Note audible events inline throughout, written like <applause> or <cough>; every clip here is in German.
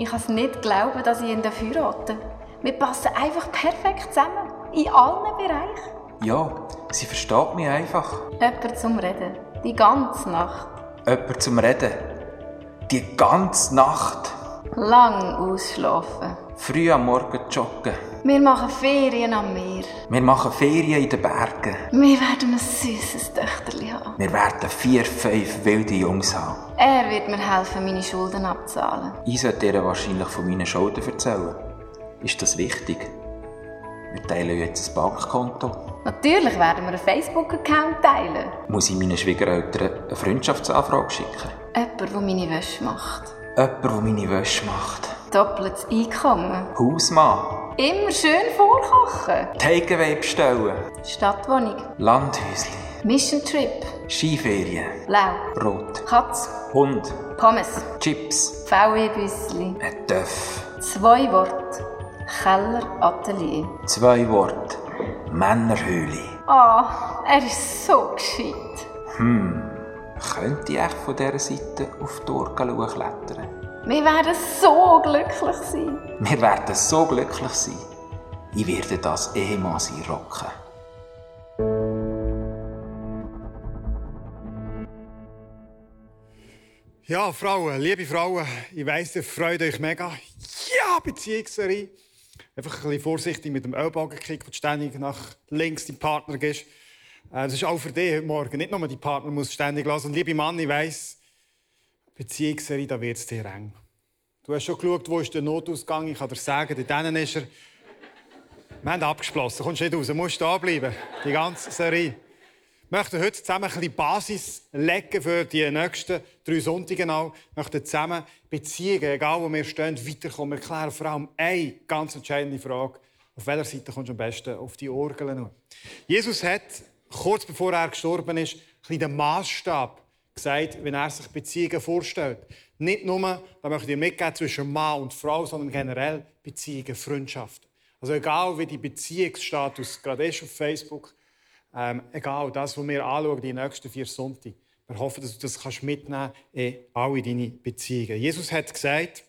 Ich kann es nicht glauben, dass ich ihn heirate. Wir passen einfach perfekt zusammen. In allen Bereichen. Ja, sie versteht mich einfach. Jemand zum Reden. Die ganze Nacht. Jemand zum Reden. Die ganze Nacht. Lang ausschlafen. Früh am Morgen joggen. Wir machen Ferien am Meer. Wir machen Ferien in den Bergen. Wir werden ein süßes Töchterli haben. Wir werden vier, fünf wilde Jungs haben. Er wird mir helfen, meine Schulden abzahlen. Ich sollte ihr wahrscheinlich von meinen Schulden erzählen. Ist das wichtig? Wir teilen jetzt ein Bankkonto. Natürlich werden wir einen Facebook-Account teilen. Muss ich meinen Schwiegereltern eine Freundschaftsanfrage schicken? Jemand, der meine Wäsche macht. Jemand, der meine Wäsche macht. Doppeltes Einkommen. Hausmann. Immer schön vorkochen. Takeaway bestellen. Stadtwohnung. Landhäusli. Mission Trip. Skiferien. Blau. Rot. Katz. Hund. Pommes. Chips. VW-Büssli. Ein Töff. Zwei Worte. Keller Atelier. Zwei Worte. Männerhöhle. Ah, er ist so gescheit. Könnte ich echt von dieser Seite auf die Orgel klettern? Wir werden so glücklich sein. Wir werden so glücklich sein. Ich werde das Ehemann sein rocken. Ja, Frauen, liebe Frauen, ich weiss, ihr freut euch mega. Ja, Beziehungsserie. Einfach ein bisschen vorsichtig mit dem Ellbogenkick, wo du ständig nach links deinem Partner gehst. Äh, Das ist auch für dich heute Morgen. Nicht nur die Partner muss ständig lassen. Liebe Mann, ich weiss, Beziehungsserie, da wird es dir eng. Du hast schon geschaut, wo ist der Notausgang. Ich kann dir sagen, dort hinten ist er. Wir haben abgeschlossen. Kommst nicht raus, musst da bleiben. Die ganze Serie. Möchten heute zusammen ein bisschen Basis legen für die nächsten drei Sonntage. Auch. Wir möchten zusammen Beziehungen, egal wo wir stehen, weiterkommen. Wir klären vor allem eine ganz entscheidende Frage. Auf welcher Seite kommst du am besten auf die Orgel? Jesus hat, kurz bevor er gestorben ist, ein bisschen den Maßstab gesagt, wenn er sich Beziehungen vorstellt. Nicht nur, da möchte ich mitgeben, zwischen Mann und Frau, sondern generell Beziehungen, Freundschaften. Also egal, wie die Beziehungsstatus gerade ist auf Facebook, ähm, egal, das, was wir anschauen, die nächsten vier Sonntage. Wir hoffen, dass du das kannst mitnehmen in alle deine Beziehungen. Jesus hat gesagt,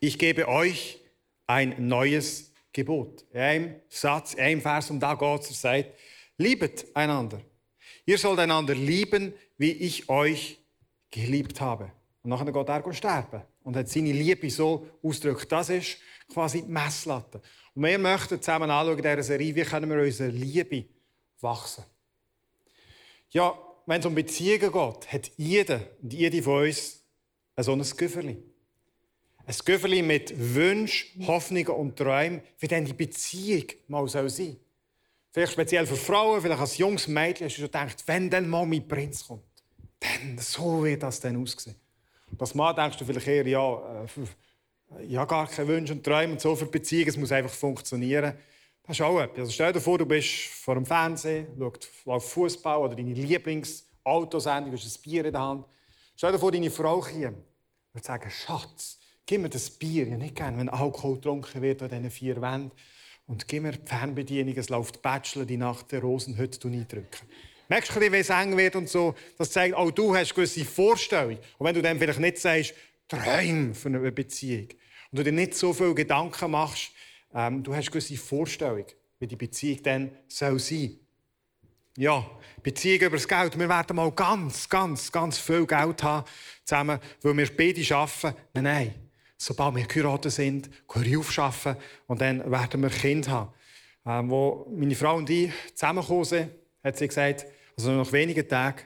ich gebe euch ein neues Gebot. In einem Satz, in einem Vers, um da geht es, er sagt, liebet einander. Ihr sollt einander lieben, wie ich euch geliebt habe. Und nachher geht er sterben und hat seine Liebe so ausgedrückt. Das ist quasi die Messlatte. Und wir möchten zusammen anschauen in dieser Serie, wie können wir unsere Liebe wachsen. Ja, wenn es um Beziehungen geht, hat jeder und jede von uns so ein Güfferli. Ein Güfferli mit Wünschen, Hoffnungen und Träumen, wie dann die Beziehung mal sein soll. Vielleicht speziell für Frauen, vielleicht als junges Mädchen hast du schon gedacht, wenn dann mal mein Prinz kommt, dann, so wird das dann aussehen. Als Mann denkst du vielleicht eher, ja, äh, ja gar keine Wünsche und Träume und so für Beziehungen, es muss einfach funktionieren. Das ist auch etwas. Also stell dir vor, du bist vor dem Fernsehen, schaust Fußball oder deine Lieblingsautosendung, du hast ein Bier in der Hand. Stell dir vor, deine Frau käme und sagen, Schatz, gib mir das Bier. Ja, nicht gerne, wenn Alkohol getrunken wird an diesen vier Wänden. Und gib mir die Fernbedienung, es läuft Bachelor, die Nacht der Rosenhütte eindrücken. Merkst du, wie es eng wird und so? Das zeigt, auch du hast gewisse Vorstellungen. Und wenn du dann vielleicht nicht sagst, Träume für eine Beziehung, und du dir nicht so viele Gedanken machst, ähm, du hast gewisse Vorstellungen, wie die Beziehung dann soll sein Ja, Beziehung über das Geld. Wir werden mal ganz, ganz, ganz viel Geld haben zusammen, weil wir beide arbeiten. Nein, nein. Sobald wir geheiratet sind, gehen wir aufschaffen und dann werden wir Kinder haben. Ähm, wo meine Frau und ich zusammengekommen sind, hat sie gesagt, also noch wenige Tage,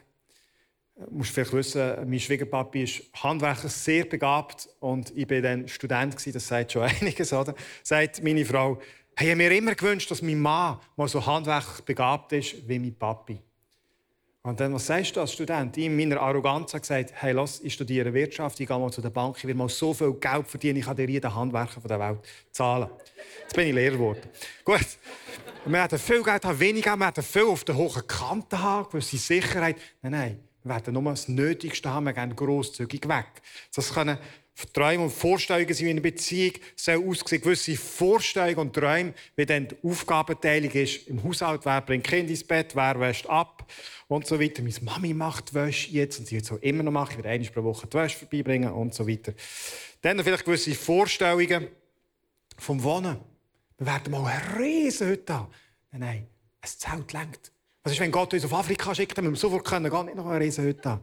Du musst vielleicht wissen, mein Schwiegerpapi ist Handwerker sehr begabt und ich war dann Student das sagt schon <laughs> einiges, oder? Sagt meine Frau, hey, ich habe mir immer gewünscht, dass mein Mann mal so handwerklich begabt ist wie mein Papi. Und dann, was sagst du als Student? Ich in meiner Arroganz habe gesagt, hey, lass, ich studiere Wirtschaft, ich gehe mal zu der Bank, ich will mal so viel Geld verdienen, ich kann dir jeden Handwerker der Welt zahlen. Jetzt bin ich Lehrer geworden. Gut. Wir werden viel Geld haben, weniger, wir werden viel auf der hohen Kante gewisse Sicherheit. Nein, nein, wir werden nur das Nötigste haben, wir gehen grosszügig weg. Das können Träume und Vorstellungen sind in einer Beziehung soll aussehen, gewisse Vorstellungen und Träume, wie dann die Aufgabenteilung ist im Haushalt, wer bringt Kind ins Bett, wer wäscht ab und so weiter. Meine Mami macht Wäsche jetzt und sie wird es auch immer noch machen, ich werde einmal pro Woche die Wäsche vorbeibringen und so weiter. Dann vielleicht gewisse Vorstellungen vom Wohnen. Wir werden mal eine riesen Hütte haben. Nein, nein, ein Zelt längt. Was ist, wenn Gott uns auf Afrika schickt, dann müssen wir sofort gar nicht noch eine riesen Hütte haben.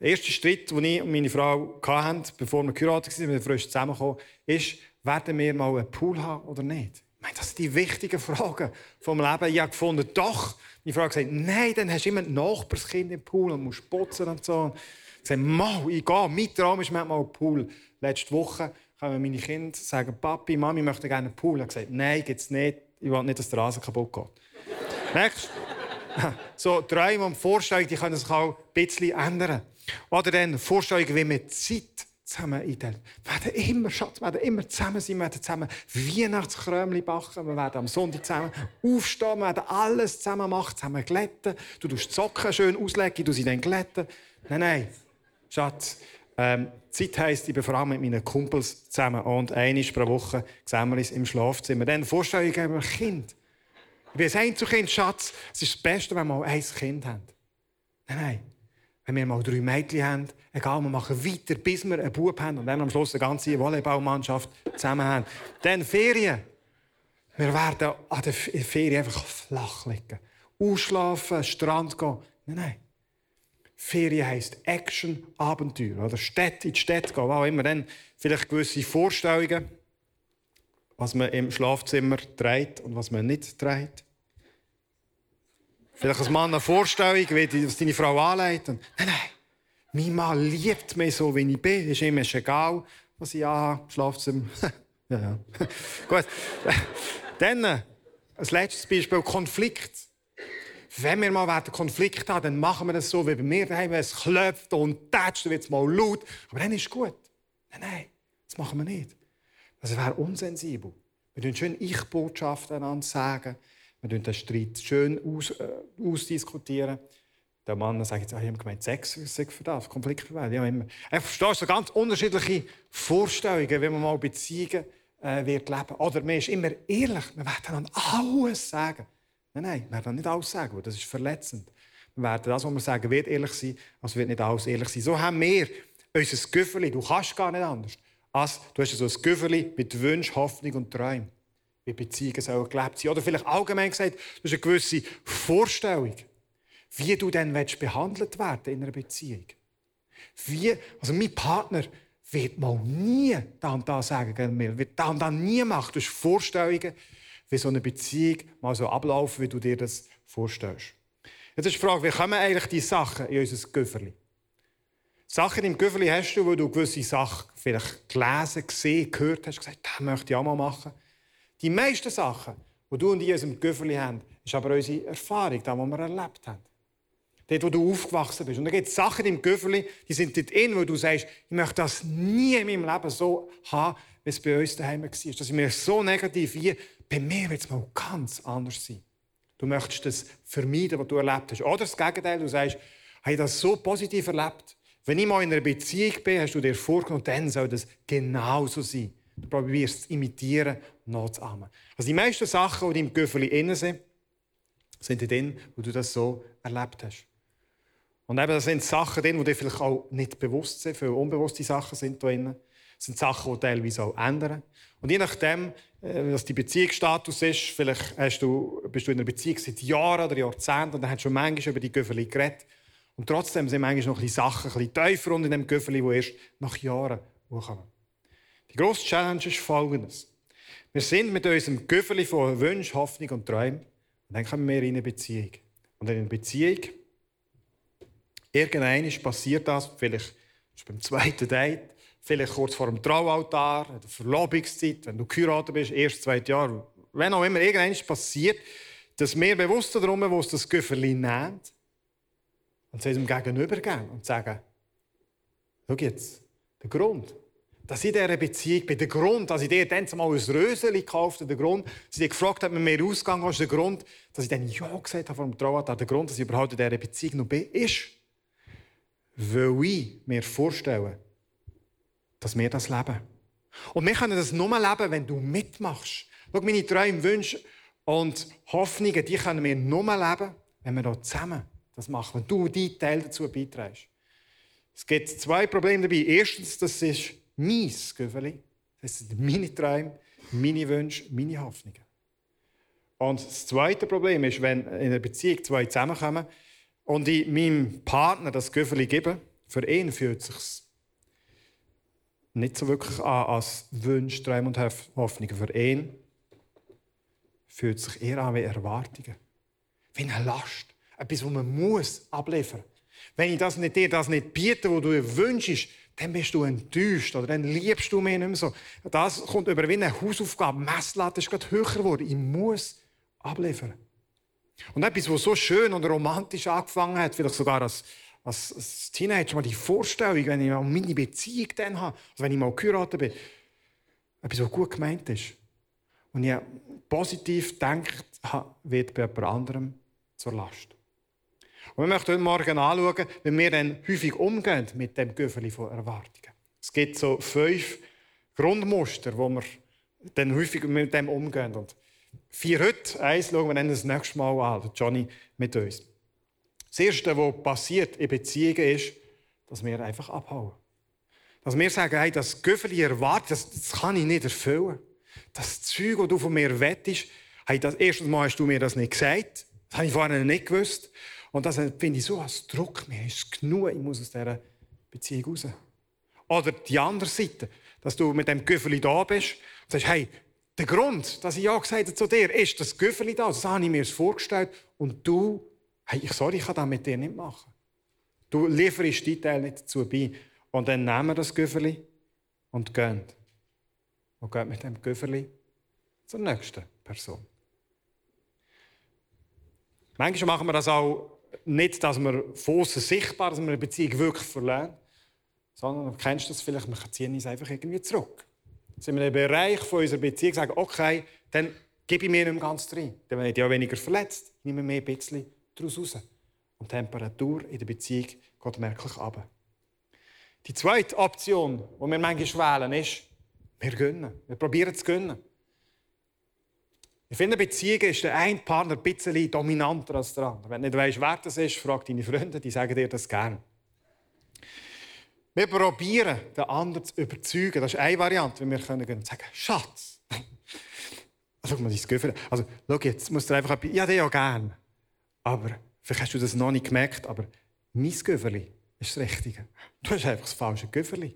Der erste Schritt, den ich und meine Frau hatten, bevor wir geheiratet waren, wir frisch zusammengekommen, ist, werden wir mal einen Pool haben oder nicht? Ich meine, das sind die wichtigen Fragen vom Leben. Ich habe gefunden, doch. Meine Frau hat gesagt, nein, dann hast du immer ein Nachbarskind im Pool und musst putzen und so. Ich habe gesagt, ich gehe. Mein Traum ist manchmal ein Pool. Letzte Woche kommen meine Kinder sagen, Papi, Mami möchte gerne einen Pool. Ich habe gesagt, nein, es nicht. Ich will nicht, dass der Rasen kaputt geht. Nächstes. so Träume und Vorstellungen die können sich auch ein bisschen ändern. Oder dann Vorstellungen, wie wir Zeit zusammen einteilen. Wir werden immer, Schatz, wir werden immer zusammen sein, wir werden zusammen Weihnachtskrömli backen, wir werden am Sonntag zusammen aufstehen, wir werden alles zusammen machen, zusammen glätten. Du tust die Socken schön auslegen, du sie dann glätten. Nein, nein, Schatz, ähm, Zeit heisst, ich bin vor allem mit meinen Kumpels zusammen und einmal pro Woche sehen wir uns im Schlafzimmer. Dann Vorstellungen über Kind. Ich bin ein Einzelkind, Schatz. Es ist das Beste, wenn wir mal ein Kind haben. Nein, nein wenn wir mal drei Mädchen haben, egal, wir machen weiter, bis wir einen Bub haben und dann am Schluss eine ganze Volleyballmannschaft zusammen haben. Dann Ferien. Wir werden an der Ferien einfach flach liegen. Ausschlafen, Strand gehen. Nein, nein. Ferien heisst Action, Abenteuer. Oder Städte in die Städte gehen, auch immer. Dann vielleicht gewisse Vorstellungen, was man im Schlafzimmer trägt und was man nicht trägt. Vielleicht als Mann eine Vorstellung, wie das deine Frau anleitet. Nein, nein. Mein Mann liebt mich so, wie ich bin. Ist ihm egal, was ich anhabe, Schlafzimmer. <laughs> ja, ja. <laughs> Gut. Dann, ein letztes Beispiel, Konflikt. Wenn wir mal einen Konflikt haben, dann machen wir das so, wie bei mir daheim. Es klopft und tätscht, dann wird es mal laut. Aber dann ist es gut. Nein, nein, das machen wir nicht. Das wäre unsensibel. Wir können schön Ich-Botschaften einander sagen. Wir diskutieren den Streit schön aus, äh, ausdiskutieren. Der Mann sagt jetzt, ah, ich habe gemeint, Sex ist für das, Konfliktvermeidung. Ich verstehe so ganz unterschiedliche Vorstellungen, wie man mal Beziehungen äh, wird leben. Oder man ist immer ehrlich, wir werden dann alles sagen. Nein, nein, wir werden nicht alles sagen, das ist verletzend. Wir werden das, was wir sagen, wird ehrlich sein, als wird nicht alles ehrlich sein. So haben wir unser Güfferli, du kannst gar nicht anders, als du hast so ein Güfferli mit Wünschen, Hoffnung und Träumen wie Beziehungen sollen gelebt sein. Oder vielleicht allgemein gesagt, du hast eine gewisse Vorstellung, wie du dann behandelt werden in einer Beziehung. Wie, also mein Partner wird mal nie da und da sagen mir, wird da und da nie machen. Du hast Vorstellungen, wie so eine Beziehung mal so ablaufen, wie du dir das vorstellst. Jetzt ist die Frage, wie kommen eigentlich diese Sachen in unser Güfferli? Sachen im Güfferli hast du, wo du gewisse Sachen vielleicht gelesen, gesehen, gehört hast, gesagt, das möchte ich auch mal machen. Die meisten Sachen, die du und ich in unserem Göffeli haben, ist aber unsere Erfahrung, das, was wir erlebt haben. Dort, wo du aufgewachsen bist. Und da gibt es Sachen im Göffeli, die sind dort in, wo du sagst, ich möchte das nie in meinem Leben so haben, wie es bei uns daheim war. Das ist mir so negativ wie, bei mir wird es mal ganz anders sein. Du möchtest das vermeiden, was du erlebt hast. Oder das Gegenteil, du sagst, ich habe das so positiv erlebt. Wenn ich mal in einer Beziehung bin, hast du dir vorgenommen, dann soll das genauso sein. Du probierst es imitieren nachzuahmen. Also die meisten Sachen, die im Göffeli innen sind, sind drin, wo du das so erlebt hast. Und eben, das sind Sachen die dir vielleicht auch nicht bewusst sind, viele unbewusste Sachen sind da drin. Das sind Sachen, die teilweise auch ändern. Und je nachdem, äh, was dein Beziehungsstatus ist, vielleicht hast du, bist du in einer Beziehung seit Jahren oder Jahrzehnten und dann hast du schon manchmal über die Göffeli geredet. Und trotzdem sind manchmal noch ein bisschen Sachen ein bisschen tiefer unter dem Göffeli, die erst nach Jahren hochkommen. Die grosse Challenge ist folgendes. Wir sind mit unserem Güffeli von Wünschen, Hoffnung und Träumen und dann kommen wir in eine Beziehung. Und in einer Beziehung Irgendwann passiert das, vielleicht beim zweiten Date, vielleicht kurz vor dem Traualtar, in der Verlobungszeit, wenn du geheiratet bist, erst zweites Jahr, wenn auch immer, irgendwann passiert, dass wir bewusst darum bewusst das Güfferli nehmen und es unserem Gegenüber geben und sagen, schau jetzt, der Grund, dass ich in dieser Beziehung bin, der Grund, dass ich dir dann mal ein Röseli gekauft habe, der Grund, dass ich dich gefragt habe, mit mir ausgegangen hast, der Grund, dass ich dann Ja gesagt habe vor dem Traualtar, der Grund, dass ich überhaupt in dieser Beziehung noch bin, ist, weil ich mir vorstelle, dass wir das leben. Und wir können das nur leben, wenn du mitmachst. Schau, meine Träume, Wünsche und Hoffnungen, die können wir nur leben, wenn wir hier zusammen das machen, wenn du deinen Teil dazu beiträgst. Es gibt zwei Probleme dabei. Erstens, das ist mein Göffeli. Das sind meine Träume, meine Wünsche, meine Hoffnungen. Und das zweite Problem ist, wenn in einer Beziehung zwei zusammenkommen und ich meinem Partner das Göffeli gebe, für ihn fühlt es sich nicht so wirklich an als Wünsche, Träume und Hoffnungen. Für ihn fühlt es sich eher an wie Erwartungen. Wie eine Last. Etwas, was man muss abliefern muss. Wenn ich das nicht, dir das nicht biete, was du wünschst, dann bist du enttäuscht oder dann liebst du mich nicht mehr so. Das kommt über wie eine Hausaufgabe. Messlatte ist gerade höher geworden. Ich muss abliefern. Und etwas, was so schön und romantisch angefangen hat, vielleicht sogar als, als, als Teenager, mal die Vorstellung, wenn ich mal meine Beziehung dann habe, also wenn ich mal geheiratet bin, etwas, was gut gemeint ist. Und ich positiv habe, wird bei jemand anderem zur Last. Und wir möchten heute Morgen anschauen, wie wir dann häufig umgehen mit dem Göffeli von Erwartungen. Es gibt so fünf Grundmuster, wo wir dann häufig mit dem umgehen. Und vier heute, eins schauen wir dann das nächste Mal an, Johnny mit uns. Das Erste, was passiert in Beziehungen, ist, dass wir einfach abhauen. Dass wir sagen, hey, das Göffeli erwartet, das, das kann ich nicht erfüllen. Das Zeug, das du von mir wettest, hey, das erste Mal hast du mir das nicht gesagt. Das habe ich vorher nicht gewusst. Und das finde ich so als Druck. Mir ist genug, ich muss aus dieser Beziehung raus. Oder die andere Seite, dass du mit dem Güffeli da bist und sagst, hey, der Grund, dass ich ja gesagt habe zu dir, ist das Güffeli da. Das habe ich mir vorgestellt. Und du, hey, ich, sorry, ich kann das mit dir nicht machen. Du lieferst die Teil nicht dazu bei. Und dann nehmen wir das Güffeli und gehen. Und gehen mit dem Güffeli zur nächsten Person. Manchmal machen wir das auch nicht, dass wir von außen sichtbar, dass wir eine Beziehung wirklich verlieren, sondern du kennst das vielleicht, wir ziehen uns einfach irgendwie zurück. Sind wir in einem Bereich von unserer Beziehung sagen, okay, dann gebe ich mir nicht mehr ganz rein. Dann werde ich ja weniger verletzt, nehme mir ein bisschen daraus raus. Und die Temperatur in der Beziehung geht merklich ab. Die zweite Option, die wir manchmal wählen, ist, wir gönnen. Wir probieren zu gönnen. In vielen Beziehungen ist der eine Partner ein bisschen dominanter als der andere. Wenn du nicht weißt, wer das ist, frag deine Freunde, die sagen dir das gerne. Wir probieren, den anderen zu überzeugen. Das ist eine Variante, wie wir können sagen, Schatz, <laughs> schau mal dein Gefühl. Also, schau jetzt, musst du einfach etwas, ja, den ja gerne. Aber, vielleicht hast du das noch nicht gemerkt, aber mein Gefühl ist das Richtige. Du hast einfach das falsche Gefühl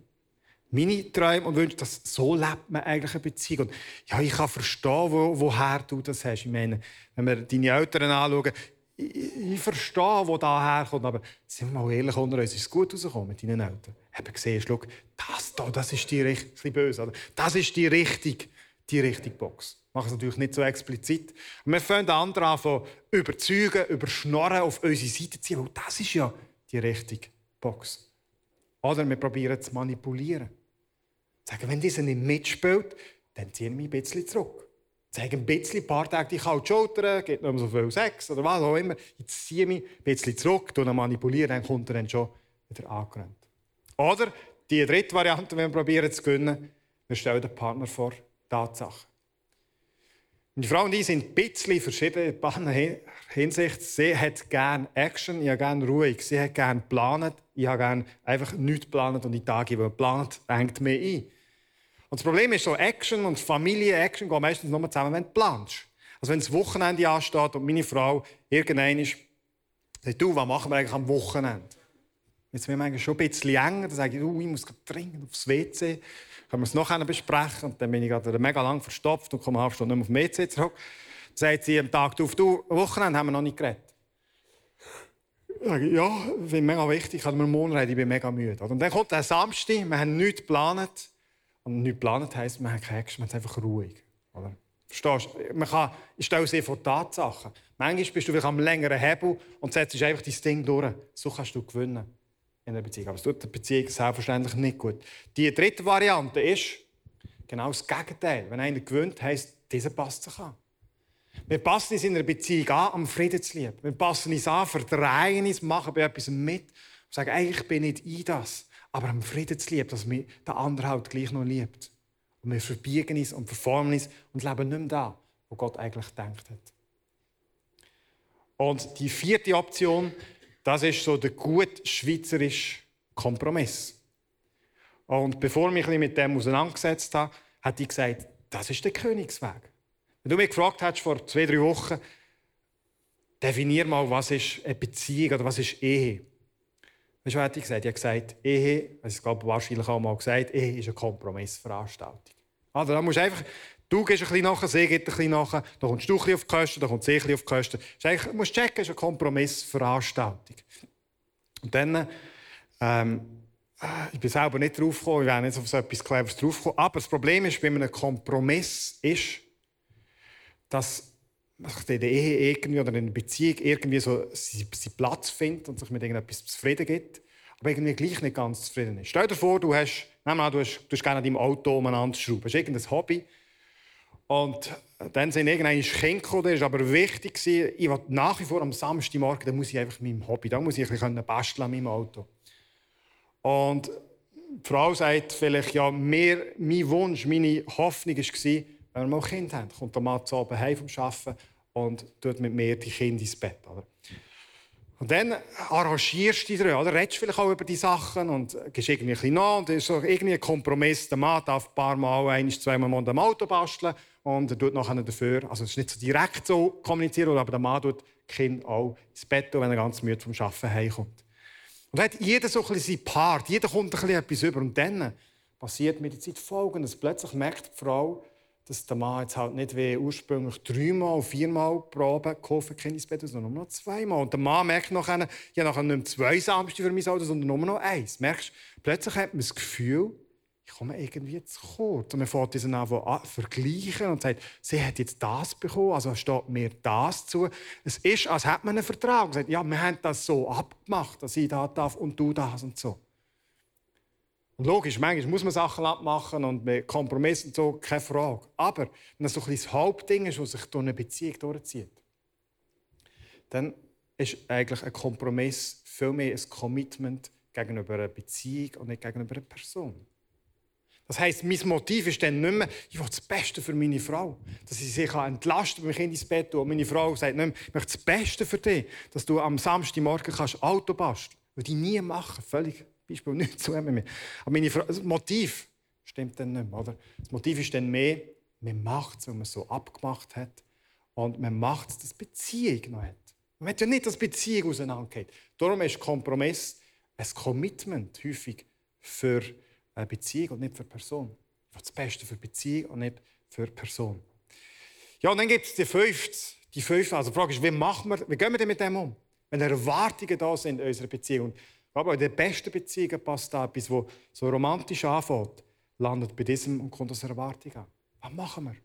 meine Träume und Wünsche, dass so lebt man eigentlich eine Beziehung. Und ja, ich kann verstehen, wo, woher du das hast. Ich meine, wenn wir deine Eltern anschauen, ich, ich verstehe, wo da herkommt, aber sind wir mal ehrlich unter uns, ist es gut rausgekommen mit deinen Eltern? Eben gesehen, schau, das da, das ist die richtige, böse, das ist die richtige, die richtige Box. Ich mache es natürlich nicht so explizit. Und wir fangen anderen an von überzeugen, überschnorren, auf unsere Seite zu ziehen, weil das ist ja die richtige Box. Oder wir probieren zu manipulieren. Sagen, wenn dieser nicht mitspielt, dann ziehe ich mich ein bisschen zurück. Zeige ein bisschen, ein paar Tage die kalte Schulter, geht nicht mehr so viel Sex oder was auch immer. Ich ziehe mich ein bisschen zurück, und manipulieren, dann kommt er dann schon wieder angerannt. Oder die dritte Variante, wenn wir probieren zu gewinnen, wir stellen den Partner vor Tatsachen. Meine Frau und ich sind ein bisschen verschieden in Hinsicht. Sie hat gerne Action, ich habe gerne ruhig. Sie hat gerne geplant, ich habe gerne einfach nichts geplant und die Tage, die geplant, denkt mir ein. Und das Problem ist so, Action und Familie-Action gehen meistens nur zusammen, wenn du planst. Also wenn das Wochenende ansteht und meine Frau irgendwann ist, sagt, du, was machen wir eigentlich am Wochenende? Jetzt werden wir schon ein bisschen enger. Dann sage ich, du, ich muss dringend aufs WC. Können wir es noch besprechen? Und dann bin ich gerade mega lang verstopft und komme eine halbe Stunde nicht mehr auf WC zurück. Dann sagt sie am Tag, du, du, Wochenende haben wir noch nicht geredet. sage ich, ja, finde mega wichtig, ich habe mir morgen reden, ich bin mega müde. Und dann kommt der Samstag, wir haben nichts geplant. Und nichts geplant heisst, wir haben keinen wir sind einfach ruhig. Oder? Verstehst du? Man kann, ich stelle sehr vor Tatsachen. Manchmal bist du vielleicht am längeren Hebel und setzt einfach dein Ding durch. So kannst du gewinnen in einer Beziehung. Aber es tut der Beziehung selbstverständlich nicht gut. Die dritte Variante ist genau das Gegenteil. Wenn einer gewöhnt, heisst, dieser passt sich an. Wir passen uns in einer Beziehung an, am Frieden zu lieben. Wir passen uns an, verdrehen uns, machen bei etwas mit und sagen, eigentlich bin ich nicht in das, aber am Frieden zu lieben, dass mich der andere halt gleich noch liebt. Und wir verbiegen uns und verformen uns und leben nicht mehr da, wo Gott eigentlich gedacht hat. Und die vierte Option, das ist so der gut schweizerische Kompromiss. Und bevor ich mich mit dem auseinandergesetzt habe, hat ich gesagt, das ist der Königsweg. Wenn du mich gefragt hast vor zwei, drei Wochen, definier mal, was ist eine Beziehung oder was ist Ehe. Weißt du, was ich gesagt? Ich habe gesagt, Ehe, das ist glaube wahrscheinlich auch mal gesagt, Ehe ist eine Kompromissveranstaltung. Also, da musst du einfach, du gehst ein bisschen nachher, sie geht ein bisschen nachher, da kommst du ein bisschen auf die Kosten, da kommt sie ein bisschen auf die Kosten. Du musst checken, es ist eine Kompromissveranstaltung. Und dann, ähm, ich bin selber nicht drauf gekommen, ich wäre nicht auf so etwas Cleveres drauf gekommen, aber das Problem ist, bei einem Kompromiss ist, dass in der Ehe irgendwie oder in einer Beziehung irgendwie so seinen Platz findet und sich mit irgendetwas zufrieden gibt, aber irgendwie gleich nicht ganz zufrieden ist. Stell dir vor, du hast, nehmen an, du hast, du hast gerne an deinem Auto umeinander schrauben. Das irgendein Hobby. Und dann sind Kinder gekommen, das war aber wichtig. Ich will nach wie vor am Samstagmorgen, da muss ich einfach meinem Hobby, da muss ich ein bisschen basteln an meinem Auto. Und die Frau sagt vielleicht, ja, mehr, mein Wunsch, meine Hoffnung war, wenn wir mal ein Kind haben, kommt der Mann zu Abend heim vom Arbeiten und tut mit mir die Kinder ins Bett. Oder? Und dann arrangierst du dich oder? Redest vielleicht auch über die Sachen und gehst irgendwie ein bisschen nach und ist so irgendwie ein Kompromiss. Der Mann darf ein paar Mal, ein, zweimal am Auto basteln und er tut nachher dafür, also es ist nicht so direkt so kommunizieren, aber der Mann tut das Kind auch ins Bett, wenn er ganz müde vom Arbeiten heimkommt. Und dann hat jeder so ein bisschen seinen Part, jeder kommt ein bisschen etwas über und dann passiert mit der Zeit Folgendes. Plötzlich merkt die Frau, dass der Mann jetzt halt nicht wie ursprünglich dreimal, viermal Proben ins Bett, sondern nur noch zweimal. Und der Mann merkt nachher, ja, nachher nicht mehr zwei Samstag für mein Auto, sondern nur noch eins. Merkst, plötzlich hat man das Gefühl, ich komme irgendwie zu kurz. Und man fängt diesen an vergleichen und sagt, sie hat jetzt das bekommen, also steht mir das zu. Es ist, als hätte man einen Vertrag und sagt, ja, wir haben das so abgemacht, dass ich das darf und du das und so. Und logisch, manchmal muss man Sachen abmachen und mit Kompromissen und so, keine Frage. Aber wenn das so ein das Hauptding ist, das sich durch eine Beziehung durchzieht, dann ist eigentlich ein Kompromiss viel mehr ein Commitment gegenüber einer Beziehung und nicht gegenüber einer Person. Das heisst, mein Motiv ist dann nicht mehr, ich will das Beste für meine Frau. Dass ich sie entlasten kann, wenn ich ins Bett tue. Und meine Frau sagt nicht mehr, ich möchte das Beste für dich, dass du am Samstagmorgen Auto basteln kannst. Würde ich nie machen, völlig Beispiel <laughs> nicht zu mir. Aber meine Frage, das Motiv stimmt dann nicht mehr. Oder? Das Motiv ist dann mehr, man macht es, weil man es so abgemacht hat. Und man macht es, dass Beziehung noch hat. Man will ja nicht, dass Beziehung auseinandergeht. Darum ist Kompromiss ein Commitment häufig für eine Beziehung und nicht für Person. Das Beste für Beziehung und nicht für Person. Ja, und dann gibt es die fünfte. Die fünfte. Also die Frage ist, wie, machen wir, wie gehen wir denn mit dem um? Wenn Erwartungen da sind in unserer Beziehung. Aber in den besten Beziehungen passt etwas, das so romantisch anfängt, landet bei diesem und kommt aus Erwartung an. Was machen wir?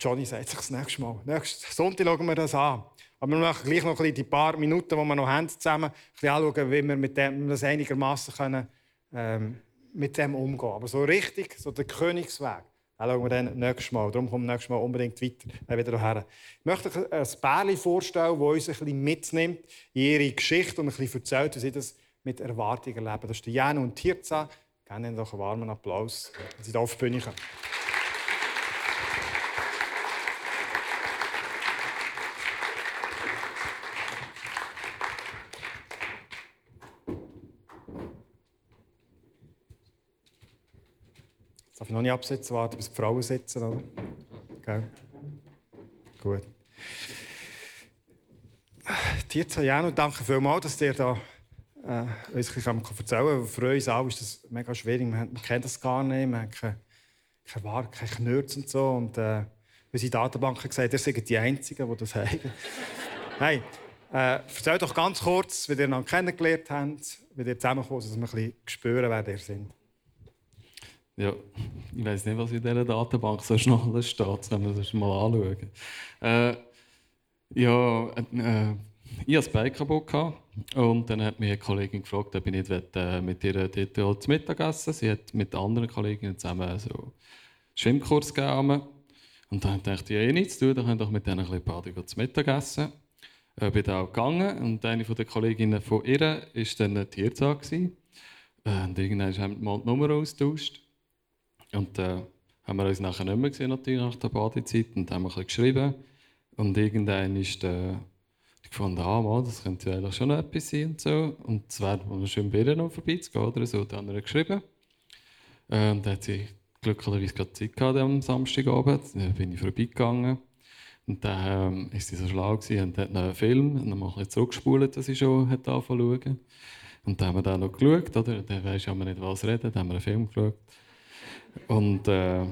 Johnny sagt sich das nächste Mal. Nächsten Sonntag schauen wir das an. Aber wir machen gleich noch die paar Minuten, die wir noch haben, zusammen anschauen, wie wir mit dem das einigermaßen können, ähm, mit dem umgehen. Aber so richtig, so der Königsweg. Das schauen wir dann nächstes Mal. Darum kommen wir nächstes Mal unbedingt weiter wieder her. Ich möchte euch ein Pärchen vorstellen, das uns ein bisschen mitnimmt in ihre Geschichte und ein bisschen erzählt, wie sie das mit Erwartungen erleben. Das ist Jan und Tirza. Gerne noch einen warmen Applaus, sie hier auf die Bühne kommen. Darf ich noch nicht absetzen, warten, bis die Frauen sitzen, oder? Okay. Gut. Tirza Jano, danke vielmals, dass ihr da äh, uns ein bisschen erzählen könnt. Für uns alle ist das mega schwierig. Man, kennt das gar nicht. Man hat keine, keine Ware, keine Knürze und so. Und äh, unsere Datenbank hat gesagt, ihr seid die Einzigen, die das <laughs> haben. Nein, äh, erzähl doch ganz kurz, wie ihr einander kennengelernt habt, wie ihr zusammenkommt, dass wir ein bisschen spüren, wer ihr seid. Ja, ich weiß nicht, was in dieser Datenbank so schnell <laughs> steht, wenn wir das mal anschauen. Äh, ja, äh, ich hatte das Bein kaputt und dann hat mich eine Kollegin gefragt, ob ich nicht äh, mit ihr dort zu Mittag essen Sie hat mit anderen Kolleginnen zusammen so einen Schwimmkurs gegeben. Und dann dachte ich, ja, eh nichts zu tun, dann können doch mit denen ein bisschen zu Mittag essen. Ich äh, bin da auch gegangen und eine der Kolleginnen von ihr war dann ein Tierarzt. Äh, und irgendwann haben wir die Nummer austauscht. Und äh, haben wir uns nachher nicht mehr gesehen, natürlich nach der Badezeit, und haben ein geschrieben. Und irgendwann ist der ich fand, ah, das könnte ja eigentlich schon etwas sein und so. Und es wäre mal schön, bei ihr noch vorbeizugehen oder so. Dann hat er geschrieben. Äh, und dann hat sie glücklicherweise gerade Zeit gehabt am Samstagabend. Dann bin ich vorbeigegangen. Und dann ähm, ist sie so schlau gewesen und hat noch einen Film und dann mal ein zurückgespult, dass ich schon hat angefangen zu schauen. Und dann haben wir dann noch geschaut, oder? Dann weisst du nicht, was reden. Dann haben wir einen Film geschaut. Und äh,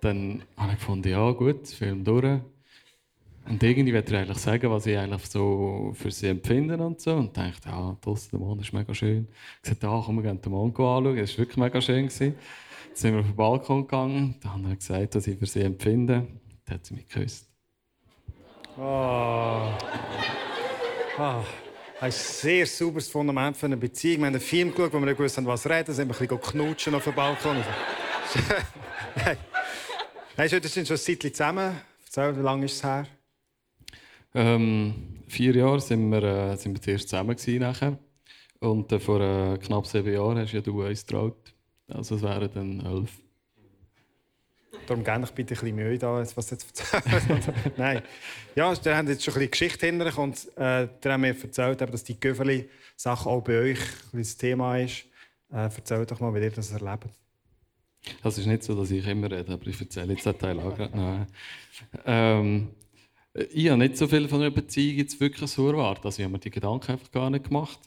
dann habe ich gefunden, ja gut, Film durch. Und irgendwie wollte ich eigentlich sagen, was ich eigentlich so für sie empfinde und so. Und dachte, ja, draussen der Mond ist mega schön. Ich sagte, ah, komm, wir gehen den Mond anschauen. Es war wirklich mega schön. Gewesen. Dann sind wir auf den Balkon gegangen. Dann habe ich gesagt, was ich für sie empfinde. Dann hat sie mich geküsst. Oh. Ah. Das ist ein sehr sauberes Fundament für eine Beziehung. Wir haben einen Film geschaut, wo wir nicht haben, was reden. Dann sind wir knutschen auf dem Balkon. Nein. <laughs> Nein, wir sind schon ein zusammen. Erzähl, wie lange ist es her? Ähm, vier Jahre sind wir, sind wir zuerst zusammen gewesen nachher. Und vor knapp sieben Jahren hast ja du uns getraut. Also es wären dann elf. Darum gerne ich bitte ein bisschen Mühe da, was jetzt erzählt. <laughs> <laughs> Nein. Ja, wir haben jetzt schon ein bisschen Geschichte hinter und äh, der haben mir erzählt, dass die Göferli-Sache auch bei euch ein das Thema ist. Äh, erzähl doch mal, wie ihr das erlebt. Es ist nicht so, dass ich immer rede, aber ich erzähle jetzt den Teil auch gerade. Ähm, ich habe nicht so viel von einer Beziehung jetzt wirklich so erwartet. Also ich habe mir die Gedanken einfach gar nicht gemacht.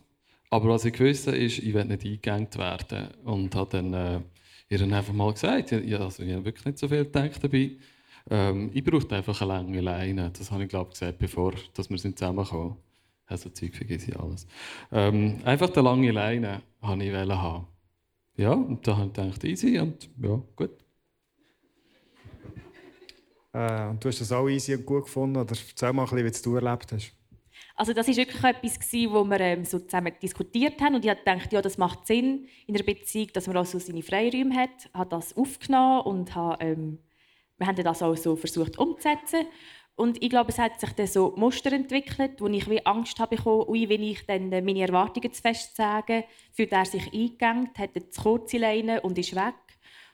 Aber was ich wusste, ist, ich werde nicht eingegangen werden. Und habe dann äh, ihr dann einfach mal gesagt, ja, also ich habe wirklich nicht so viel gedacht dabei. Ähm, ich brauchte einfach eine lange Leine. Das habe ich, glaube ich, gesagt, bevor dass wir zusammenkommen. Also Zeug vergesse ich alles. Ähm, einfach eine lange Leine wollte ich haben. Ja, und da habe ich gedacht, easy und ja, gut. Äh, und du hast das auch easy und gut gefunden? Oder erzähl mal ein bisschen, wie du erlebt hast. Also das war wirklich etwas, wo wir ähm, so zusammen diskutiert haben und ich dachte, ja, das macht Sinn in einer Beziehung, dass man auch so seine Freiräume hat. Ich habe das aufgenommen und habe, ähm, wir haben das auch so versucht umzusetzen. Und ich glaube, es hat sich dann so Muster entwickelt, wo ich wie Angst habe bekommen, wenn ich dann äh, meine Erwartungen zu fest sage, fühlt er sich eingegangen, hat eine zu kurze Leine und ist weg.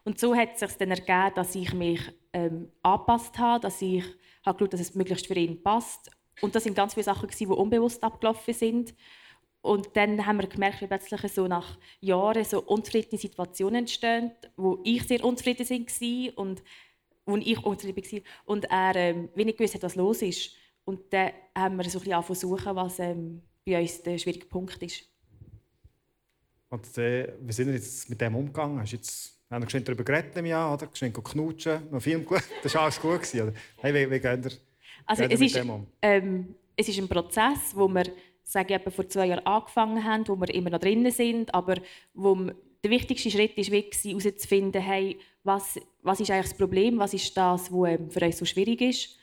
Und so hat es sich dann ergeben, dass ich mich ähm, angepasst habe, dass ich habe geschaut, dass es möglichst für ihn passt. Und das sind ganz viele Sachen, die unbewusst abgelaufen sind. Und dann haben wir gemerkt, wie plötzlich so nach Jahren so unzufriedene Situationen entstehen, wo ich sehr unzufrieden war und wo ich unzufrieden war und er ähm, wenig gewusst hat, was los ist. Und dann haben wir so ein bisschen versuchen, was ähm, bei uns der schwierige Punkt ist. Und äh, wie sind wir jetzt mit dem umgegangen? Hast jetzt wir haben geschwind darüber geredet im Jahr, oder? Geschwind knutschen, noch Film geschaut. <laughs> Das war alles gut. Gewesen, oder? Hey, wie, wie geht ihr, also, es ist, ähm, es ist ein Prozess, wo wir sage ich, vor zwei Jahren angefangen haben, wo wir immer noch drinnen sind, aber wo der wichtigste Schritt war, herauszufinden, hey, was, was ist eigentlich das Problem, was ist das, was ähm, für uns so schwierig ist.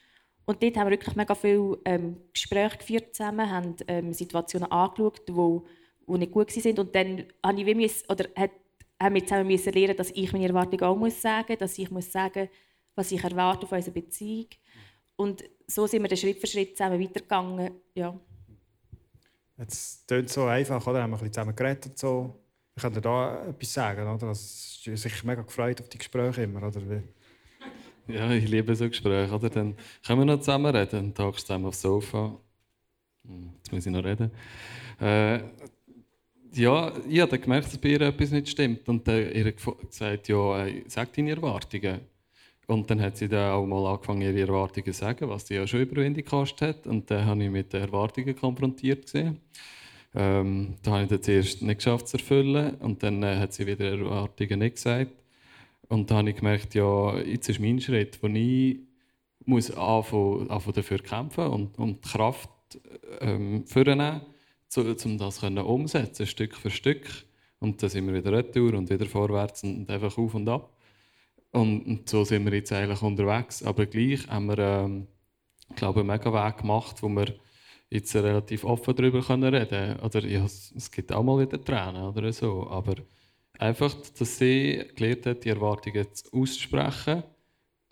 Und dort haben wir wirklich mega viele ähm, Gespräche geführt zusammen, haben ähm, Situationen angeschaut, die wo, wo nicht gut waren. Und dann habe ich wie müssen, oder hat haben wir zusammen müssen lernen, dass ich meine Erwartungen auch muss sagen, dass ich muss sagen, was ich erwarte von unserer Beziehung. Und so sind wir dann Schritt für Schritt zusammen weitergegangen. Ja. Jetzt klingt es so einfach, oder? Haben wir ein bisschen zusammen geredet und so. Ich könnte da etwas sagen, oder? Das ist sich mega gefreut auf die Gespräche immer, oder? Ja, ich liebe so Gespräche, oder? Dann können wir noch zusammen reden, dann tagst du zusammen aufs Sofa. Hm, jetzt muss ich noch reden. Äh, ja, ich habe gemerkt, dass bei ihr etwas nicht stimmt. Und dann ihr gesagt, ja, sag deine Erwartungen. Und dann hat sie dann auch mal angefangen, ihre Erwartungen zu sagen, was sie ja schon Überwindung gekostet hat. Und dann habe ich mit den Erwartungen konfrontiert gesehen. Ähm, da habe ich das zuerst nicht geschafft zu erfüllen. Und dann äh, hat sie wieder Erwartungen nicht gesagt. Und dann habe ich gemerkt, ja, jetzt ist mein Schritt, wo ich muss anfangen, anfangen dafür kämpfen und, und die Kraft ähm, vornehmen, zu, um das können umsetzen Stück für Stück. Und dann sind wir wieder retour und wieder vorwärts und einfach auf und ab. Und, und so sind wir jetzt eigentlich unterwegs. Aber gleich haben wir, ähm, glaube einen mega Weg gemacht, wo wir jetzt relativ offen darüber können reden Oder ja, es gibt auch mal wieder Tränen oder so. Aber einfach, dass sie gelernt hat, die Erwartungen auszusprechen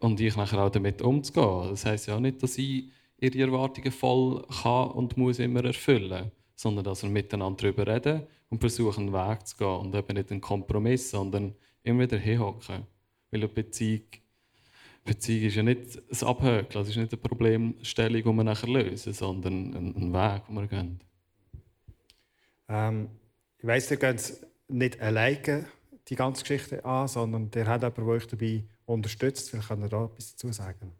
und ich nachher auch damit umzugehen. Das heisst ja nicht, dass ich ihre Erwartungen voll kann und muss immer erfüllen, sondern dass wir miteinander darüber reden und versuchen, einen Weg zu gehen und eben nicht einen Kompromiss, sondern immer wieder hinhocken. Weil eine Beziehung, Beziehung ist ja nicht ein Abhökeln, das ist nicht eine Problemstellung, die wir nachher lösen, sondern ein, ein Weg, den wir gehen. Ähm, ich weiss, ihr geht nicht alleine die ganze Geschichte an, sondern der hat jemanden, der euch dabei unterstützt. Vielleicht kann er da etwas dazu sagen.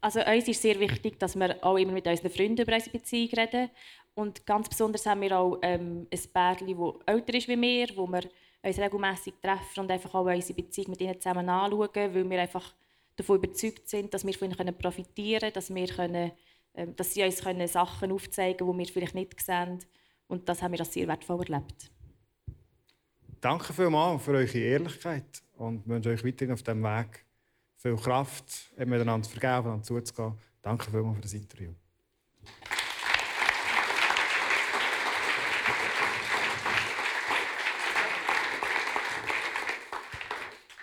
Also uns ist sehr wichtig, dass wir auch immer mit unseren Freunden über unsere Beziehung reden. Und ganz besonders haben wir auch ähm, ein Pärchen, das älter ist wie wir, wo wir uns regelmäßig treffen und einfach auch unsere Beziehung mit ihnen zusammen anschauen, weil wir einfach davon überzeugt sind, dass wir von ihnen profitieren können, dass, wir können, ähm, dass sie uns können Sachen aufzeigen können, die wir vielleicht nicht sehen. Und das haben wir als sehr wertvoll erlebt. Danke vielmals für eure Ehrlichkeit und wünsche euch weiterhin auf diesem Weg viel Kraft, miteinander zu vergeben und zuzugehen. Danke vielmals für das Interview.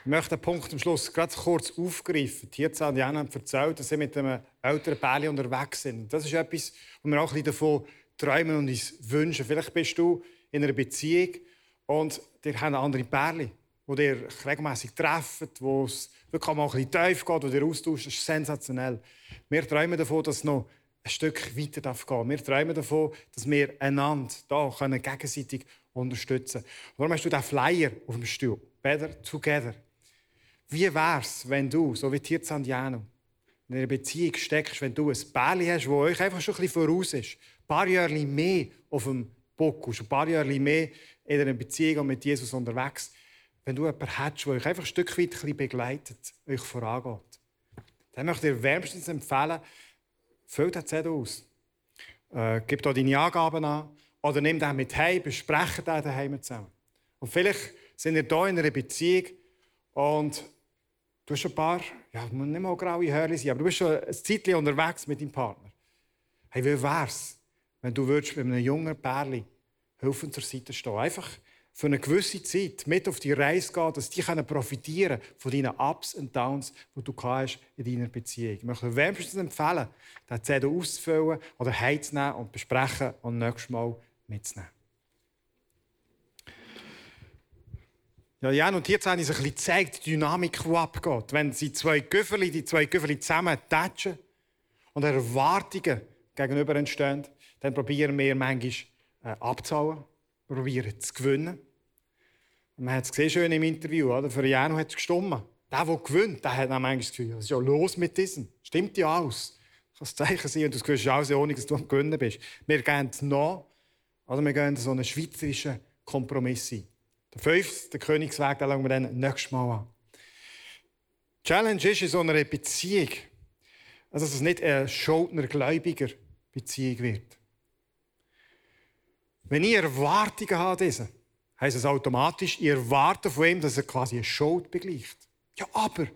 Ich möchte den Punkt am Schluss gerade kurz aufgreifen. Tirza und Jana haben erzählt, dass sie mit einem älteren Pärchen unterwegs sind. Das ist etwas, wo wir auch ein bisschen davon träumen und uns wünschen. Vielleicht bist du in einer Beziehung und ihr habt andere Pärchen, die ihr regelmäßig trefft, wo es wirklich mal ein bisschen tief geht, wo ihr austauscht. Das ist sensationell. Wir träumen davon, dass es noch ein Stück weiter gehen darf. Wir träumen davon, dass wir einander da gegenseitig unterstützen können. Warum hast du diesen Flyer auf dem Stuhl? Better together. Wie wäre es, wenn du, so wie Tirza und Jano, in einer Beziehung steckst, wenn du ein Pärchen hast, das euch einfach schon ein bisschen voraus ist, ein paar Jahre mehr auf dem ist, ein paar Jahre mehr in einer Beziehung mit Jesus unterwegs, wenn du jemanden hast, der euch einfach ein Stück weit ein begleitet, euch vorangeht, dann möchte ich dir wärmstens empfehlen, füll den Zettel aus. Äh, gib da deine Angaben an oder nimm den mit heim, bespreche den daheim zusammen. Und vielleicht sind ihr hier in einer Beziehung und Du hast ein paar, ja, nicht mal graue Hörli sein, aber du bist schon ein Zeitchen unterwegs mit deinem Partner. Hey, wie wär's, wenn du würdest mit einem jungen Pärchen helfen zur Seite stehen? Einfach für eine gewisse Zeit mit auf die Reise gehen, dass die profitieren können von deinen Ups und Downs, die du hast in deiner Beziehung. Ich möchte wärmstens empfehlen, den Zettel auszufüllen oder heimzunehmen und besprechen und nächstes Mal mitzunehmen. Ja, Jan und jetzt haben sich ein bisschen gezeigt, die Dynamik, die abgeht. Wenn sie zwei Güfferli, die zwei Güfferli zusammen tätschen und Erwartungen gegenüber entstehen, dann probieren wir manchmal äh, abzahlen, probieren zu gewinnen. Und man hat es gesehen schön im Interview, oder? für Janu hat es gestimmt. Der, der gewinnt, der hat dann manchmal das Gefühl, was ist ja los mit diesem? Stimmt ja alles. Das kann das Zeichen sein und du spürst alles, ohne dass du am Gewinnen bist. Wir gehen nach, oder wir gehen so einen schweizerischen Kompromiss ein. Der fünfte, der Königsweg, den schauen wir dann nächstes Mal an. Challenge ist in so einer Beziehung, also dass es nicht eine schuldner-gläubiger Beziehung wird. Wenn ich Erwartungen habe, heisst es automatisch, ich erwarte von ihm, dass er quasi eine Schuld begleicht. Ja, aber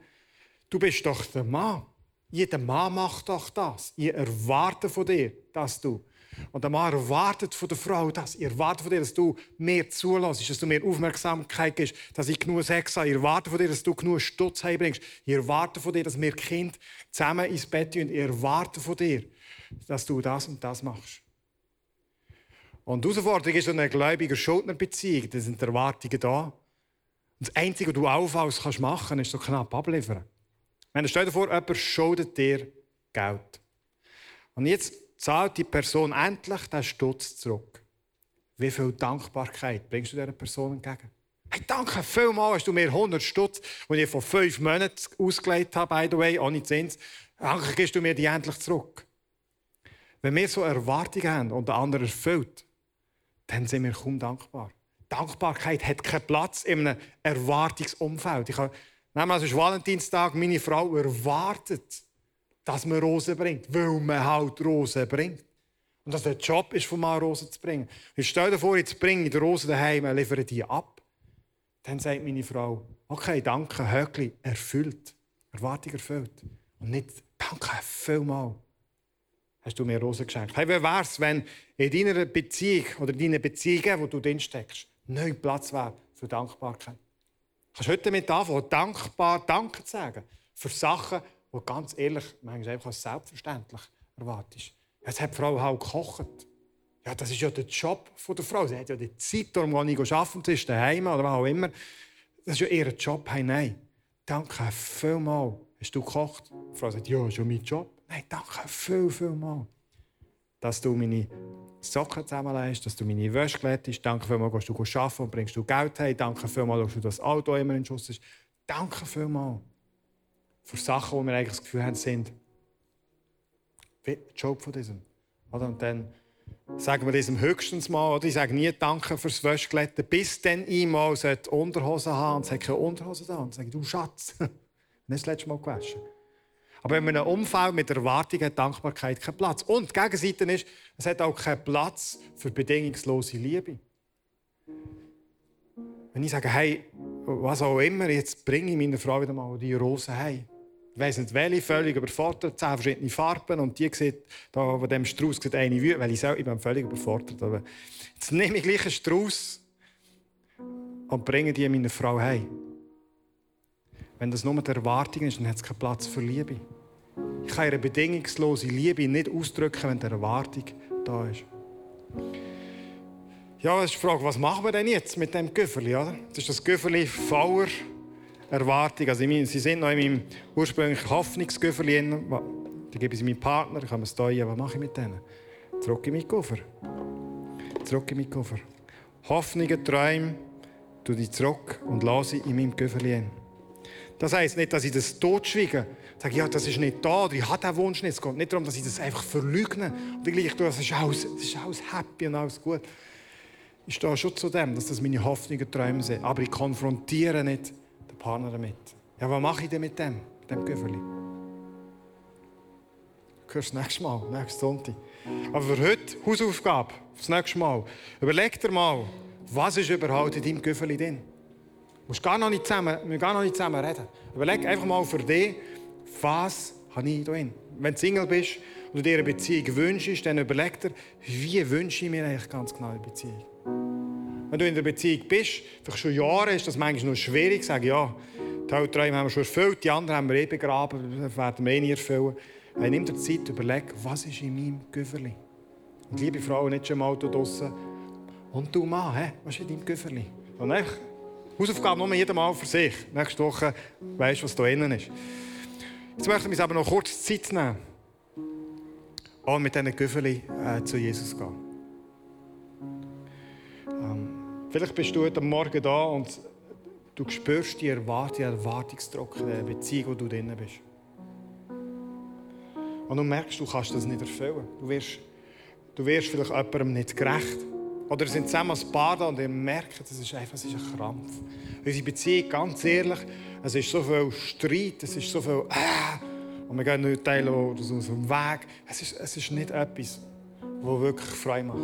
du bist doch der Mann. Jeder Mann macht doch das. Ich erwarte von dir, dass du und der Mann erwartet von der Frau das. Ich erwarte von dir, dass du mehr zulässt, dass du mehr Aufmerksamkeit gibst, dass ich genug Sex habe. Ich erwarte von dir, dass du genug Stutz heimbringst. Ich erwarte von dir, dass wir Kind zusammen ins Bett gehen. Ich erwarte von dir, dass du das und das machst. Und die Herausforderung ist eine gläubige Schuldnerbeziehung. Da sind Erwartungen da. Und das Einzige, was du aufhaust kannst machen, ist so knapp abliefern. Wenn du stell dir vor, jemand schuldet dir Geld. Und jetzt zahlt die Person endlich den Stutz zurück. Wie viel Dankbarkeit bringst du dieser Person entgegen? Hey, danke vielmals, hast du mir 100 Stutz, die ich vor fünf Monaten ausgelegt habe, by the way, ohne Zins. Danke, gibst du mir die endlich zurück. Wenn wir so Erwartungen haben und der andere erfüllt, dann sind wir kaum dankbar. Dankbarkeit hat keinen Platz in einem Erwartungsumfeld. Ich habe wir, es ist Valentinstag, meine Frau erwartet, dass man Rosen bringt, weil man halt Rosen bringt. Und dass der Job ist, von Mann Rosen zu bringen. Ich stell dir vor, jetzt bringe ich die Rosen daheim, liefere die ab. Dann sagt meine Frau, okay, danke, Höckli, erfüllt. Erwartung erfüllt. Und nicht, danke, vielmal. Hast du mir Rosen geschenkt. Hey, wie wär's, wenn in deiner Beziehung oder deinen Beziehungen, wo du drin steckst, neu Platz wäre für Dankbarkeit? Du kannst heute damit anfangen, dankbar Danke zu sagen. Für Sachen, die ganz ehrlich, manchmal einfach als selbstverständlich erwartest. Jetzt hat die Frau halt gekocht. Ja, das ist ja der Job der Frau. Sie hat ja die Zeit, darum gehe ich arbeiten, sie ist daheim oder was auch immer. Das ist ja ihr Job. Hey, nein, danke vielmals. Hast du gekocht? Die Frau sagt, ja, das ist ja mein Job. Nein, danke viel, viel mal. Dass du meine Socken zusammenlegst, dass du meine Wäsche glättest. Danke vielmals, gehst du arbeiten und bringst du Geld heim. Danke vielmals, dass du das Auto immer in Schuss hast. Danke vielmals. Für Sachen, die wir eigentlich das Gefühl haben, sind wie Job von diesem. Und dann sagen wir diesem höchstens mal, oder ich sage nie Danke fürs Wäschglätten, bis dann ich mal Unterhosen haben und sage keine Unterhosen da. Und sage du Schatz, <laughs> nicht das letzte Mal gewaschen. Aber wenn man ein Umfeld mit Erwartung hat, Dankbarkeit keinen Platz. Und die Gegenseite ist, es hat auch keinen Platz für bedingungslose Liebe. Wenn ich sage, hey, was auch immer, jetzt bringe ich meiner Frau wieder mal die Rosen heim. Ich weiss nicht welche, völlig überfordert, zehn verschiedene Farben und die sieht, da von dem Strauß sieht eine wütend, weil ich selber, ich bin völlig überfordert. Aber jetzt nehme ich gleich einen Strauß und bringe die meiner Frau heim. Wenn das nur die Erwartung ist, dann hat es keinen Platz für Liebe. Ich kann eine bedingungslose Liebe nicht ausdrücken, wenn die Erwartung da ist. Ja, das ist die Frage, was machen wir denn jetzt mit dem Güfferli? Oder? Das ist das Güfferli voller Erwartung. Also sie sind noch in meinem ursprünglichen Hoffnungsgüfferli. Die gebe ich meinem Partner, ich kann mir steuern. Was mache ich mit denen? Zurück in meinen Koffer. Zurück in meinen Koffer. Hoffnungen, Träume, tue die zurück und lasse in meinem Güfferli. Das heisst nicht, dass ich das totschwiege. Sage, ja, das ist nicht da, ich habe diesen Wunsch nicht. Es geht nicht darum, dass ich das einfach verleugne. Und ich tue, das ist alles, das ist alles happy und alles gut. Ich stehe schon zu dem, dass das meine Hoffnungen, Träume sind. Aber ich konfrontiere nicht den Partner damit. Ja, was mache ich denn mit dem, dem Güferli? Du hörst das nächste Mal, nächstes Sonntag. Aber für heute, Hausaufgabe, das nächste Mal. Überleg dir mal, was ist überhaupt in deinem Güferli drin? Du musst gar noch nicht zusammen, wir gar noch nicht zusammen reden. Überleg einfach mal für dich, was habe ich drin? Wenn du Single bist und du dir eine Beziehung wünschst, dann überleg dir, wie wünsche ich mir eigentlich ganz genau eine Beziehung? Wenn du in der Beziehung bist, vielleicht schon Jahre, ist das manchmal noch schwierig sagen, ja, die Hauptträume haben wir schon erfüllt, die anderen haben wir eh begraben, das werden wir eh nie erfüllen. Hey, nimm dir Zeit, überleg, was ist in meinem Güferli? Und liebe Frauen, nicht schon im Auto draussen. Und du Mann, hä? was ist in deinem Güferli? Und einfach Hausaufgabe nur jedem Mal für sich. Nächste Woche weißt du, was da innen ist. Jetzt möchten wir uns aber noch kurz Zeit nehmen und mit diesen Güffeli äh, zu Jesus gehen. Vielleicht bist du heute Morgen da und du spürst die Erwartung, die der Beziehung, wo du drin bist. Und du merkst, du kannst das nicht erfüllen. Du wirst, du wirst vielleicht jemandem nicht gerecht. Oder sind zusammen als Paar da und ihr merkt, es ist einfach es ist ein Krampf. Unsere Beziehung, ganz ehrlich, es ist so viel Streit, es ist so viel äh, und wir gehen nicht teilen aus dem Weg. Es ist, es ist nicht etwas, das wirklich frei macht.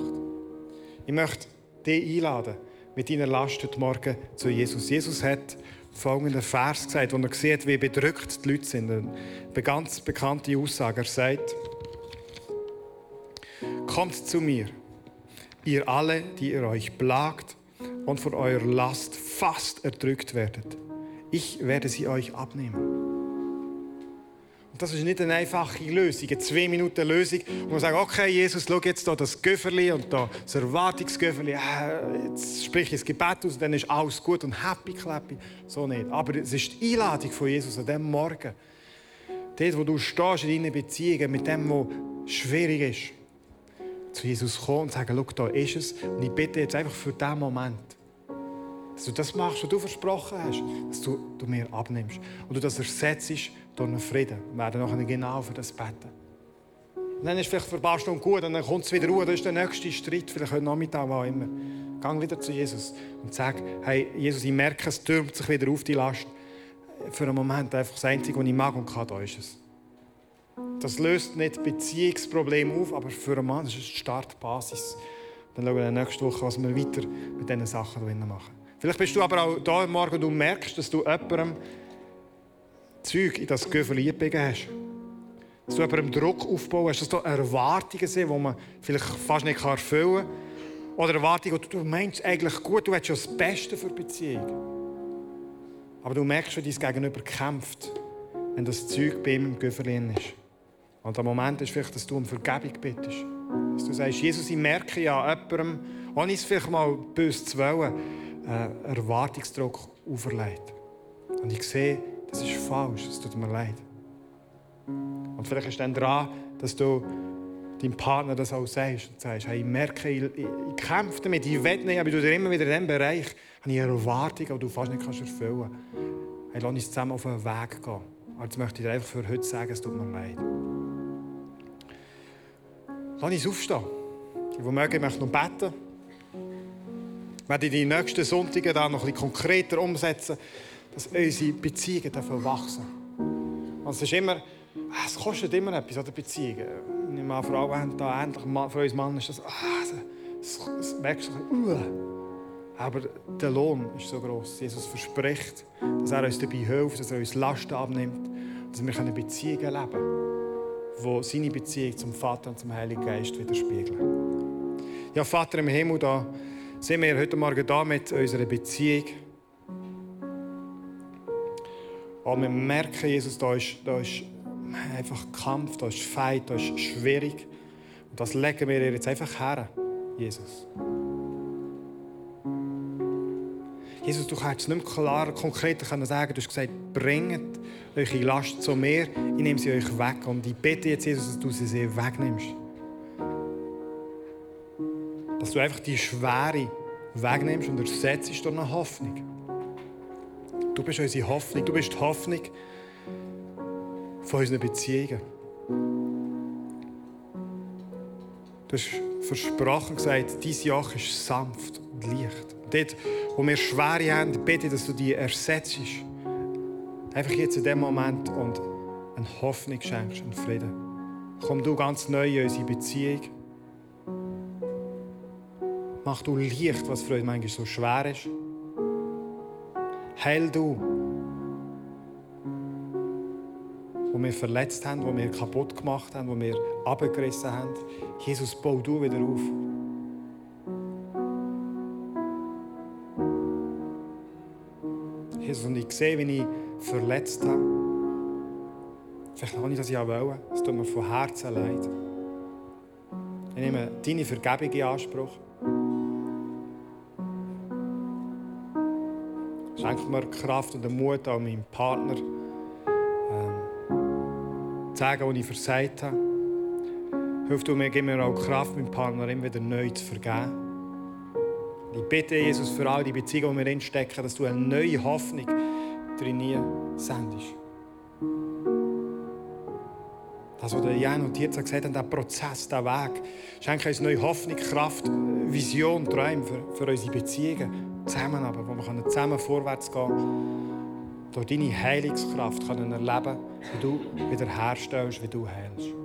Ich möchte dich einladen, mit deiner Last heute Morgen zu Jesus. Jesus hat folgenden Vers gesagt, wo er sieht, wie bedrückt die Leute sind. Eine ganz bekannte Aussage. Er sagt, kommt zu mir ihr alle, die ihr euch plagt und von eurer Last fast erdrückt werdet. Ich werde sie euch abnehmen. Das ist nicht eine einfache Lösung, eine zwei Minuten Lösung, wo man sagt, okay, Jesus, schau jetzt da das Göfferli und da das Erwartungsgöfferli, äh, jetzt sprich ich das Gebet aus, dann ist alles gut und happy clappy. So nicht. Aber es ist die Einladung von Jesus an diesem Morgen. Dort, wo du stehst in deinen Beziehungen mit dem, was schwierig ist zu Jesus kommen und sagen, schau, da ist es. Und ich bitte jetzt einfach für diesen Moment, dass du das machst, was du versprochen hast, dass du, du mir abnimmst. Und du das ersetzt durch einen Frieden. Wir werden nachher genau für das beten. Und dann ist es vielleicht für ein paar Stunden gut und dann kommt es wieder ruhig. Das ist der nächste Streit, vielleicht heute Nachmittag, was immer. Gang wieder zu Jesus und sag, hey, Jesus, ich merke, es türmt sich wieder auf die Last. für einen Moment einfach das Einzige, was ich mag und kann, da ist es. Das löst nicht Beziehungsprobleme auf, aber für einen Mann ist es eine Startbasis. Dann schauen wir nächste Woche, was wir weiter mit diesen Sachen machen. Vielleicht bist du aber auch da morgen und du merkst, dass du jemandem Zeug in das Göffel eingegeben hast. Dass du jemandem Druck aufbauen hast, dass da Erwartungen sind, die man vielleicht fast nicht erfüllen kann. Oder Erwartungen, die du meinst eigentlich gut, du willst schon das Beste für die Beziehung. Aber du merkst, wie dein Gegenüber kämpft, wenn das Zeug bei ihm im Göfferlin ist. Und der Moment ist vielleicht, dass du um Vergebung bittest. Dass du sagst, Jesus, ich merke ja jemandem, ohne es vielleicht mal böse zu wollen, äh, Erwartungsdruck auferlegt. Und ich sehe, das ist falsch, es tut mir leid. Und vielleicht ist dann dran, dass du deinem Partner das auch sagst und sagst, hey, ich merke, ich, ich, ich kämpfe damit, ich will nicht, aber du dir immer wieder in diesem Bereich habe ich Erwartungen, die du fast nicht kannst erfüllen kannst. Hey, lass uns zusammen auf einen Weg gehen. Aber jetzt möchte ich dir einfach für heute sagen, es tut mir leid. Lass uns aufstehen. Die, die mögen, möchten noch beten. Wir werden die nächsten Sonntage noch ein bisschen konkreter umsetzen, dass unsere Beziehungen wachsen dürfen. es ist immer, es kostet immer etwas an der Beziehung. Wenn wir Frauen haben, da endlich für uns Mann ist das, ah, es, es wächst ein bisschen. Aber der Lohn ist so groß. Jesus verspricht, dass er uns dabei hilft, dass er uns Lasten abnimmt, dass wir eine Beziehung erleben können, die seine Beziehung zum Vater und zum Heiligen Geist widerspiegeln. Ja, Vater im Himmel, da sind wir heute Morgen da mit unserer Beziehung. Und wir merken, Jesus, da ist, da ist einfach Kampf, da ist Feind, da ist schwierig. Und das legen wir jetzt einfach her, Jesus. Jesus, du kannst es nicht mehr klar, konkreter sagen. Du hast gesagt, bringt eure Last zu mir, ich nehme sie euch weg. Und ich bitte jetzt, Jesus, dass du sie wegnimmst. Dass du einfach die Schwere wegnimmst und ersetzt durch eine Hoffnung. Du bist unsere Hoffnung, du bist die Hoffnung von unseren Beziehungen. Du hast versprochen gesagt, dein Joch ist sanft und leicht. Dort, wo wir Schwere haben, bitte, dass du die ersetzt. Einfach jetzt in dem Moment und eine Hoffnung schenkst, einen Frieden. Komm du ganz neu in unsere Beziehung. Mach du leicht, was für uns manchmal so schwer ist. Heil du, wo wir verletzt haben, wo wir kaputt gemacht haben, wo wir abgerissen haben. Jesus, bau du wieder auf. Jesus, und ich sehe, wie ich verletzt habe. Vielleicht habe ich das ja wollen. Es tut mir von Herzen leid. Ich nehme deine Vergebung in Anspruch. Schenk mir Kraft und Mut an meinem Partner, ähm, zu sagen, was ich versagt habe. Hilf du mir, gib mir auch Kraft, meinem Partner immer wieder neu zu vergeben. Ich bitte Jesus für all die Beziehungen, die wir instecken, dass du eine neue Hoffnung drin sendest. Das, was Jan und Tirza gesagt haben, der Prozess, der Weg, schenke uns neue Hoffnung, Kraft, Vision, Träume für, für unsere Beziehungen. Zusammen aber, wo wir zusammen vorwärts gehen können, durch deine Heilungskraft können erleben wie du wiederherstellst, wie du heilst.